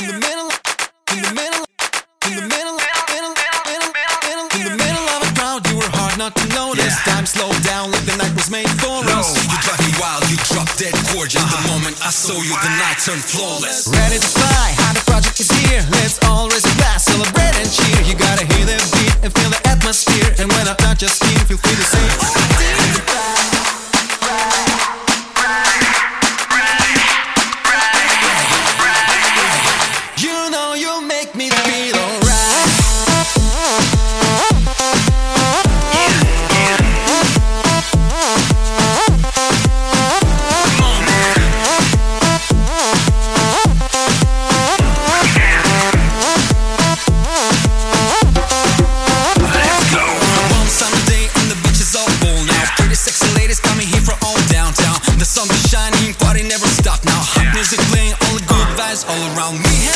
In the middle, in the middle, in the middle, middle, middle, middle, in the middle of a crowd, you were hard not to notice. Time slowed down like the night was made for No, us. you drive me wild, you drop dead gorgeous. The moment I saw you, the night turned flawless. Ready to fly, Arthur Project is here. Let's all raise a glass, celebrate and cheer. You gotta hear the beat and feel the atmosphere. And when I touch your skin, feel free to say, oh, did around me.